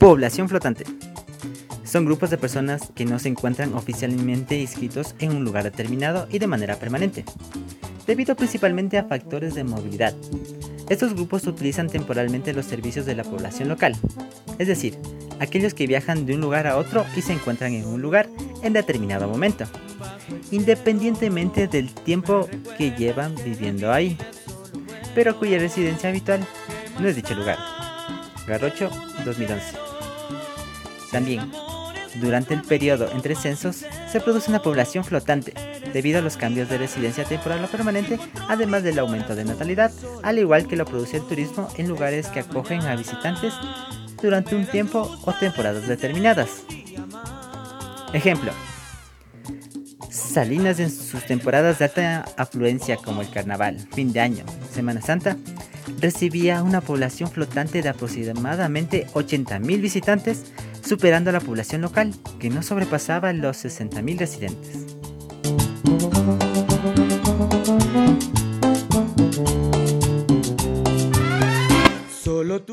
Población flotante. Son grupos de personas que no se encuentran oficialmente inscritos en un lugar determinado y de manera permanente, debido principalmente a factores de movilidad. Estos grupos utilizan temporalmente los servicios de la población local, es decir, aquellos que viajan de un lugar a otro y se encuentran en un lugar en determinado momento, independientemente del tiempo que llevan viviendo ahí, pero cuya residencia habitual no es dicho lugar. Garrocho 2011. También, durante el periodo entre censos, se produce una población flotante, debido a los cambios de residencia temporal o permanente, además del aumento de natalidad, al igual que lo produce el turismo en lugares que acogen a visitantes durante un tiempo o temporadas determinadas. Ejemplo, Salinas en sus temporadas de alta afluencia como el carnaval, fin de año, Semana Santa, recibía una población flotante de aproximadamente 80.000 visitantes, superando a la población local, que no sobrepasaba los 60.000 residentes. Solo tú